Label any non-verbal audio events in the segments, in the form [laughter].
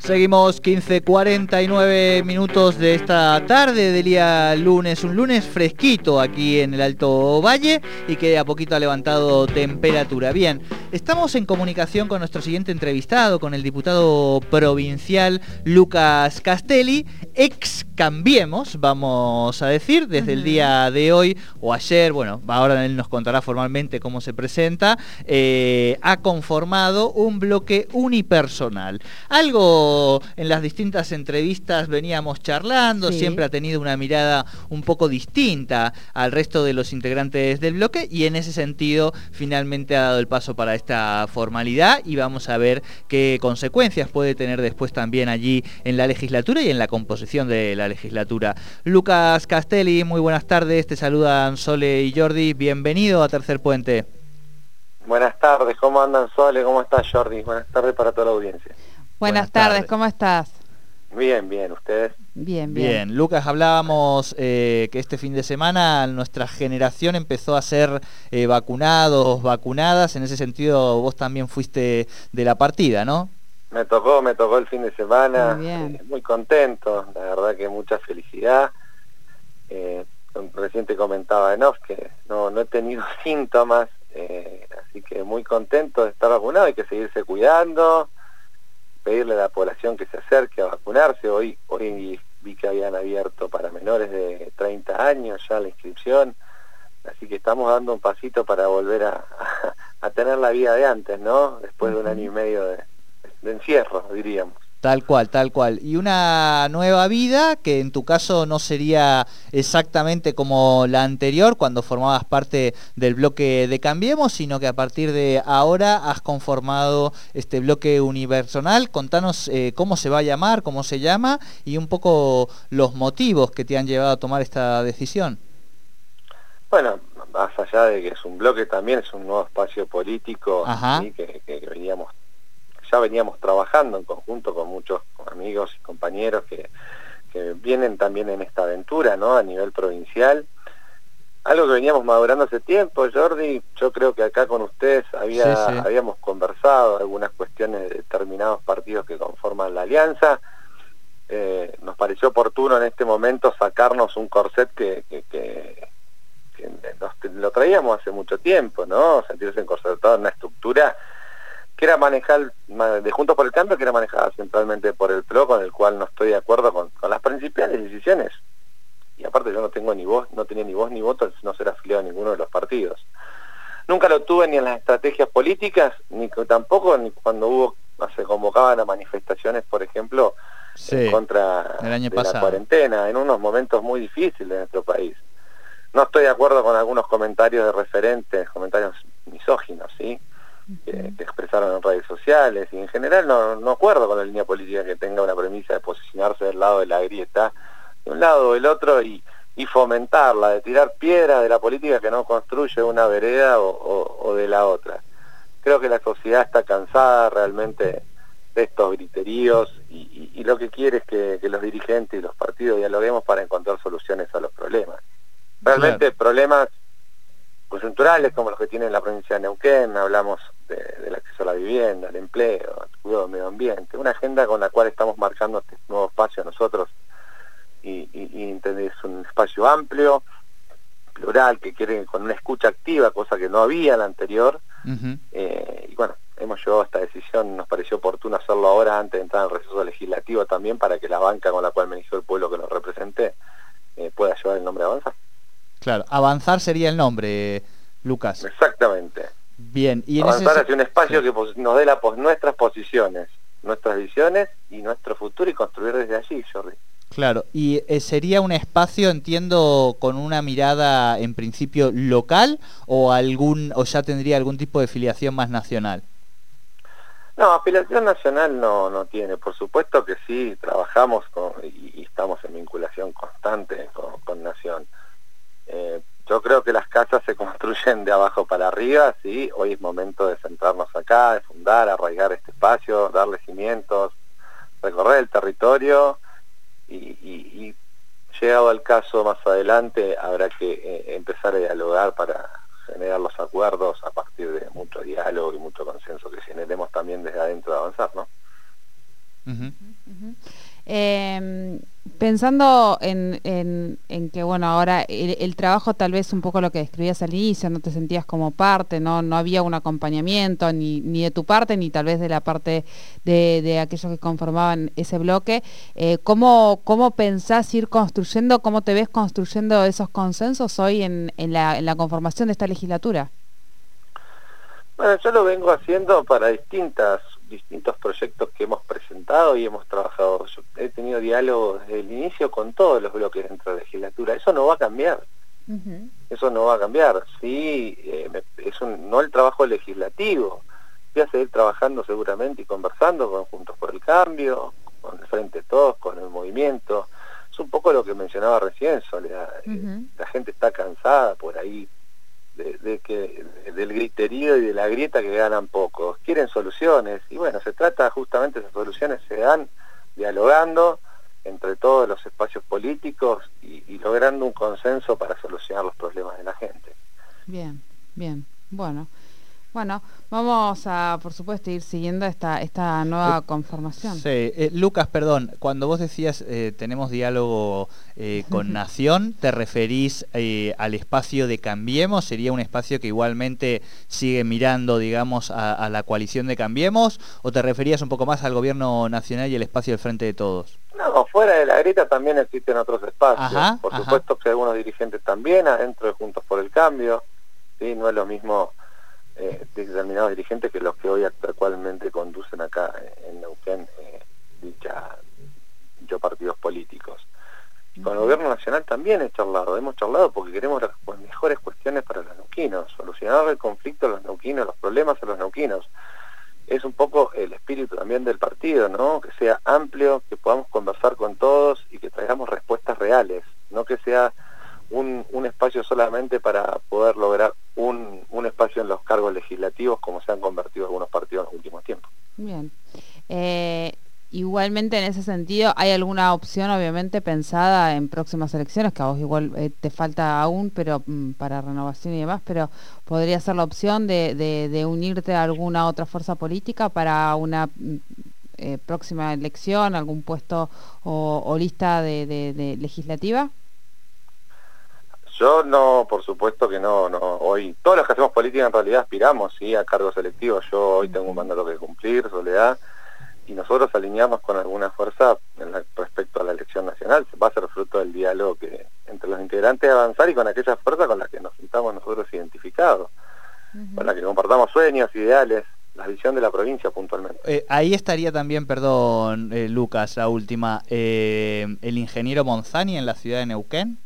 Seguimos 15.49 minutos de esta tarde del día lunes, un lunes fresquito aquí en el Alto Valle y que a poquito ha levantado temperatura. Bien, estamos en comunicación con nuestro siguiente entrevistado, con el diputado provincial Lucas Castelli, ex Cambiemos, vamos a decir, desde el día de hoy o ayer, bueno, ahora él nos contará formalmente cómo se presenta, eh, ha conformado un bloque unipersonal. Algo en las distintas entrevistas veníamos charlando, siempre ha tenido una mirada un poco distinta al resto de los integrantes del bloque y en ese sentido finalmente ha dado el paso para esta formalidad y vamos a ver qué consecuencias puede tener después también allí en la legislatura y en la composición de la legislatura. Lucas Castelli, muy buenas tardes, te saludan Sole y Jordi, bienvenido a Tercer Puente. Buenas tardes, ¿cómo andan Sole? ¿Cómo estás Jordi? Buenas tardes para toda la audiencia. Buenas, tardes. ¿cómo estás? Bien, bien, ¿ustedes? Bien, bien. Bien, Lucas, hablábamos eh, que este fin de semana nuestra generación empezó a ser eh, vacunados, vacunadas, en ese sentido vos también fuiste de la partida, ¿no? Me tocó, me tocó el fin de semana, muy, eh, muy contento, la verdad que mucha felicidad. recién te comentaba en off que no, no he tenido [laughs] síntomas, así que muy contento de estar vacunado, hay que seguirse cuidando, pedirle a la población que se acerque a vacunarse. Hoy, hoy vi que habían abierto para menores de 30 años ya la inscripción, así que estamos dando un pasito para volver a, [laughs] tener la vida de antes, ¿no? Después de un año y medio de encierro, diríamos. Tal cual, tal cual. Y una nueva vida que en tu caso no sería exactamente como la anterior cuando formabas parte del bloque de Cambiemos, sino que a partir de ahora has conformado este bloque unipersonal. Contanos eh, cómo se va a llamar, cómo se llama y un poco los motivos que te han llevado a tomar esta decisión. Bueno, más allá de que es un bloque también, es un nuevo espacio político que, ya veníamos trabajando en conjunto con muchos amigos y compañeros que, vienen también en esta aventura, ¿no? A nivel provincial. Algo que veníamos madurando hace tiempo, Jordi, yo creo que acá con ustedes había, habíamos conversado algunas cuestiones de determinados partidos que conforman la alianza. Eh, nos pareció oportuno en este momento sacarnos un corset que, que, lo traíamos hace mucho tiempo, ¿no? Sentirse encorsetado en una estructura que era manejar, de Juntos por el Cambio, que era manejada centralmente por el PRO, con el cual no estoy de acuerdo con, las principales decisiones. Y aparte yo no tengo ni voz, no tenía ni voz ni voto, no ser afiliado a ninguno de los partidos. Nunca lo tuve ni en las estrategias políticas, ni tampoco ni cuando hubo, se convocaban a manifestaciones, por ejemplo, en contra de la cuarentena, en unos momentos muy difíciles de nuestro país. No estoy de acuerdo con algunos comentarios de referentes, comentarios misóginos, ¿sí? Que, expresaron en redes sociales y en general no, no acuerdo con la línea política que tenga una premisa de posicionarse del lado de la grieta, de un lado o del otro y, y fomentarla, de tirar piedras de la política que no construye una vereda o, de la otra. Creo que la sociedad está cansada realmente de estos griteríos y, y, lo que quiere es que, los dirigentes y los partidos dialoguemos para encontrar soluciones a los problemas. Realmente problemas coyunturales como los que tiene la provincia de Neuquén, hablamos del acceso a la vivienda, al empleo, al cuidado del medio ambiente, una agenda con la cual estamos marcando este nuevo espacio nosotros y, y, es un espacio amplio, plural, que quiere con una escucha activa, cosa que no había en la anterior, eh, y bueno, hemos llevado esta decisión, nos pareció oportuno hacerlo ahora antes de entrar al receso legislativo también para que la banca con la cual me inició el pueblo que nos represente eh, pueda llevar el nombre de Avanzar. Claro, Avanzar sería el nombre, Lucas. Exactamente. Bien, y en Avanzar hacia un espacio que nos dé la, nuestras posiciones, nuestras visiones y nuestro futuro y construir desde allí, Jordi. Claro, y eh, sería un espacio, entiendo, con una mirada en principio local o algún o ya tendría algún tipo de filiación más nacional. No, afiliación nacional no, no tiene. Por supuesto que sí, trabajamos con, y, estamos en vinculación constante con Nación. Eh, yo creo que las casas se construyen de abajo para arriba, sí, hoy es momento de centrarnos acá, de fundar, arraigar este espacio, darle cimientos, recorrer el territorio. Y, llegado al caso más adelante habrá que eh, empezar a dialogar para generar los acuerdos a partir de mucho diálogo y mucho consenso que generemos también desde adentro de avanzar, ¿no? Em, pensando en, que, bueno, ahora el, trabajo tal vez un poco lo que describías al inicio, no te sentías como parte, no, no había un acompañamiento ni, ni de tu parte ni tal vez de la parte de, de aquellos que conformaban ese bloque. Eh, ¿cómo, ¿Cómo pensás ir construyendo, cómo te ves construyendo esos consensos hoy en, en, la, en la conformación de esta legislatura? Bueno, yo lo vengo haciendo para distintas distintos proyectos que hemos presentado y hemos trabajado. he tenido diálogo desde el inicio con todos los bloques dentro de la legislatura. Eso no va a cambiar. Eso no va a cambiar. Sí, eh, es no el trabajo legislativo. Voy a seguir trabajando seguramente y conversando con Juntos por el Cambio, con el Frente Todos, con el movimiento. Es un poco lo que mencionaba recién, Soledad. La gente está cansada por ahí de, que del griterío y de la grieta que ganan pocos. Quieren soluciones y bueno, se trata justamente, esas soluciones se dan dialogando entre todos los espacios políticos y, y logrando un consenso para solucionar los problemas de la gente. Bien, bien. Bueno, bueno, vamos a, por supuesto, ir siguiendo esta, esta nueva conformación. Sí, eh, Lucas, perdón, cuando vos decías eh, tenemos diálogo eh, con [laughs] Nación, ¿te referís al espacio de Cambiemos? ¿Sería un espacio que igualmente sigue mirando, digamos, a, la coalición de Cambiemos? ¿O te referías un poco más al gobierno nacional y el espacio del Frente de Todos? No, fuera de la grita también existen otros espacios. por supuesto que algunos dirigentes también, adentro de Juntos por el Cambio, ¿sí? no es lo mismo eh, determinados dirigentes que los que hoy actualmente conducen acá en Neuquén eh, dicha, dichos partidos políticos. Y con el gobierno nacional también he charlado, hemos charlado porque queremos las mejores cuestiones para los neuquinos, solucionar el conflicto de los neuquinos, los problemas de los neuquinos. Es un poco el espíritu también del partido, ¿no? Que sea amplio, que podamos conversar con todos y que traigamos respuestas reales, no que sea un, un espacio solamente para poder lograr un, un, espacio en los cargos legislativos como se han convertido algunos partidos en los últimos tiempos. Bien. Eh, igualmente en ese sentido, ¿hay alguna opción obviamente pensada en próximas elecciones, que a vos igual eh, te falta aún, pero mm, para renovación y demás, pero podría ser la opción de, de, unirte a alguna otra fuerza política para una mm, eh, próxima elección, algún puesto o, lista de, de legislativa? Yo no, por supuesto que no, no. Hoy, todos los que hacemos política en realidad aspiramos ¿sí? a cargos selectivos. Yo hoy tengo un mandato que cumplir, Soledad, y nosotros alineamos con alguna fuerza en respecto a la elección nacional. Va a ser fruto del diálogo que entre los integrantes de avanzar y con aquella fuerza con la que nos sintamos nosotros identificados, con la que compartamos sueños, ideales, la visión de la provincia puntualmente. Eh, ahí estaría también, perdón, eh, Lucas, la última, eh, el ingeniero Monzani en la ciudad de Neuquén.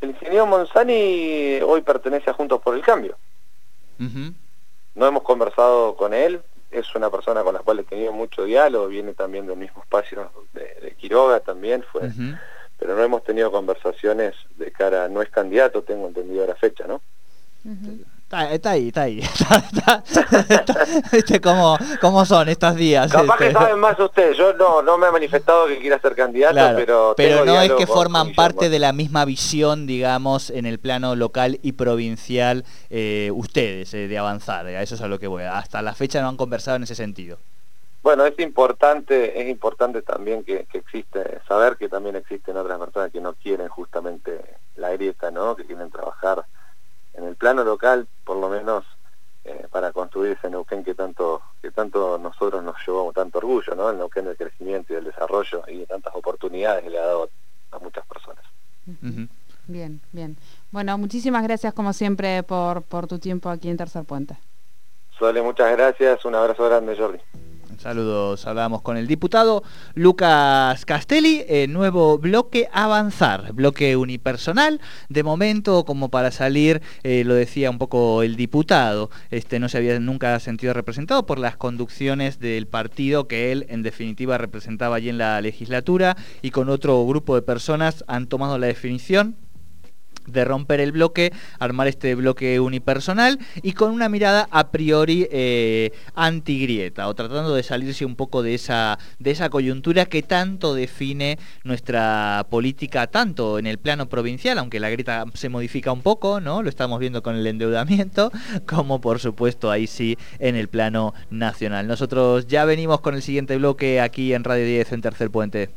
El ingeniero Monzani hoy pertenece a Juntos por el Cambio. No hemos conversado con él, es una persona con la cual he tenido mucho diálogo, viene también del mismo espacio de, Quiroga también fue, pero no hemos tenido conversaciones de cara, no es candidato, tengo entendido la fecha, ¿no? Está, ahí, está ahí. [laughs] ¿Viste cómo, cómo, son estos días? Capaz que este. saben más ustedes. Yo no, no me ha manifestado que quiera ser candidato, pero... Pero no es que forman parte de la misma visión, digamos, en el plano local y provincial eh, ustedes, eh, de avanzar. A eso es a lo que voy. Hasta la fecha no han conversado en ese sentido. Bueno, es importante, es importante también que, que existe, saber que también existen otras personas que no quieren justamente la grieta, ¿no? Que quieren trabajar en el plano local, eh, para construir ese Neuquén que tanto, que tanto nosotros nos llevamos tanto orgullo, ¿no? El Neuquén del crecimiento y del desarrollo y de tantas oportunidades que le ha dado a muchas personas. Bien, bien. Bueno, muchísimas gracias como siempre por, por tu tiempo aquí en Tercer Puente. Suele, muchas gracias. Un abrazo grande, Jordi. Saludos, hablábamos con el diputado Lucas Castelli, el nuevo bloque Avanzar, bloque unipersonal, de momento como para salir, eh, lo decía un poco el diputado, este no se había nunca sentido representado por las conducciones del partido que él en definitiva representaba allí en la legislatura y con otro grupo de personas han tomado la definición de romper el bloque, armar este bloque unipersonal y con una mirada a priori eh, antigrieta o tratando de salirse un poco de esa, de esa coyuntura que tanto define nuestra política, tanto en el plano provincial, aunque la grieta se modifica un poco, ¿no? Lo estamos viendo con el endeudamiento, [laughs] como por supuesto ahí sí en el plano nacional. Nosotros ya venimos con el siguiente bloque aquí en Radio 10 en Tercer Puente.